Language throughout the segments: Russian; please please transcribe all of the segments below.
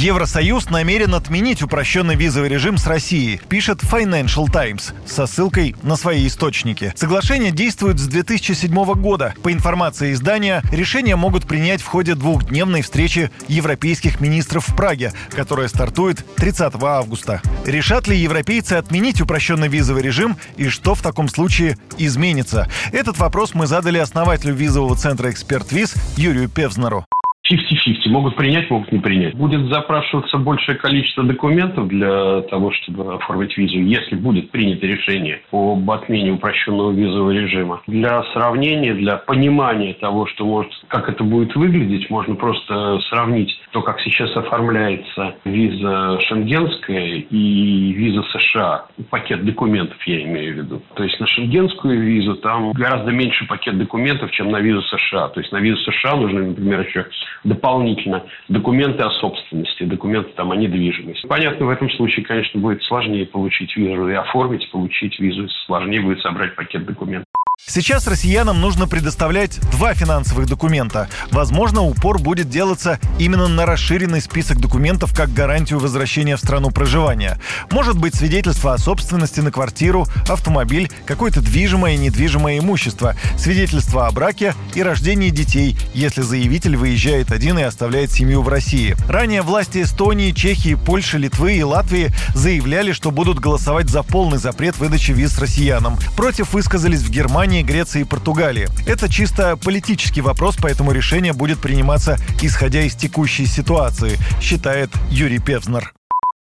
Евросоюз намерен отменить упрощенный визовый режим с Россией, пишет Financial Times со ссылкой на свои источники. Соглашение действует с 2007 года. По информации издания, решение могут принять в ходе двухдневной встречи европейских министров в Праге, которая стартует 30 августа. Решат ли европейцы отменить упрощенный визовый режим и что в таком случае изменится? Этот вопрос мы задали основателю визового центра «Эксперт Виз» Юрию Певзнеру. 50-50. Могут принять, могут не принять. Будет запрашиваться большее количество документов для того, чтобы оформить визу, если будет принято решение об отмене упрощенного визового режима. Для сравнения, для понимания того, что может, как это будет выглядеть, можно просто сравнить то, как сейчас оформляется виза шенгенская и виза США. Пакет документов я имею в виду. То есть на шенгенскую визу там гораздо меньше пакет документов, чем на визу США. То есть на визу США нужно, например, еще дополнительно документы о собственности, документы там о недвижимости. Понятно, в этом случае, конечно, будет сложнее получить визу и оформить, получить визу, сложнее будет собрать пакет документов. Сейчас россиянам нужно предоставлять два финансовых документа. Возможно, упор будет делаться именно на расширенный список документов как гарантию возвращения в страну проживания. Может быть свидетельство о собственности на квартиру, автомобиль, какое-то движимое и недвижимое имущество, свидетельство о браке и рождении детей, если заявитель выезжает один и оставляет семью в России. Ранее власти Эстонии, Чехии, Польши, Литвы и Латвии заявляли, что будут голосовать за полный запрет выдачи виз россиянам. Против высказались в Германии, Германии, Греции и Португалии. Это чисто политический вопрос, поэтому решение будет приниматься исходя из текущей ситуации, считает Юрий Певзнер.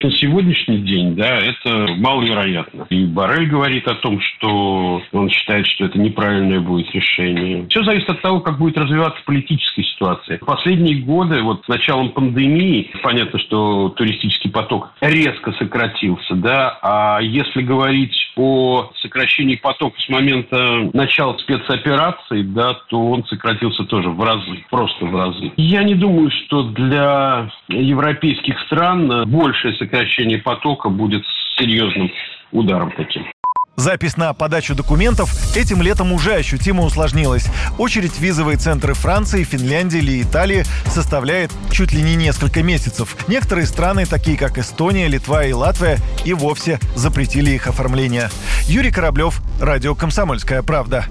На сегодняшний день, да, это маловероятно. И Барель говорит о том, что он считает, что это неправильное будет решение. Все зависит от того, как будет развиваться политическая ситуация. В последние годы, вот с началом пандемии, понятно, что туристический поток резко сократился, да, а если говорить о сокращении потока с момента начала спецоперации, да, то он сократился тоже в разы, просто в разы. Я не думаю, что для европейских стран большее сокращение потока будет серьезным ударом таким. Запись на подачу документов этим летом уже ощутимо усложнилась. Очередь в визовые центры Франции, Финляндии или Италии составляет чуть ли не несколько месяцев. Некоторые страны, такие как Эстония, Литва и Латвия, и вовсе запретили их оформление. Юрий Кораблев, Радио «Комсомольская правда».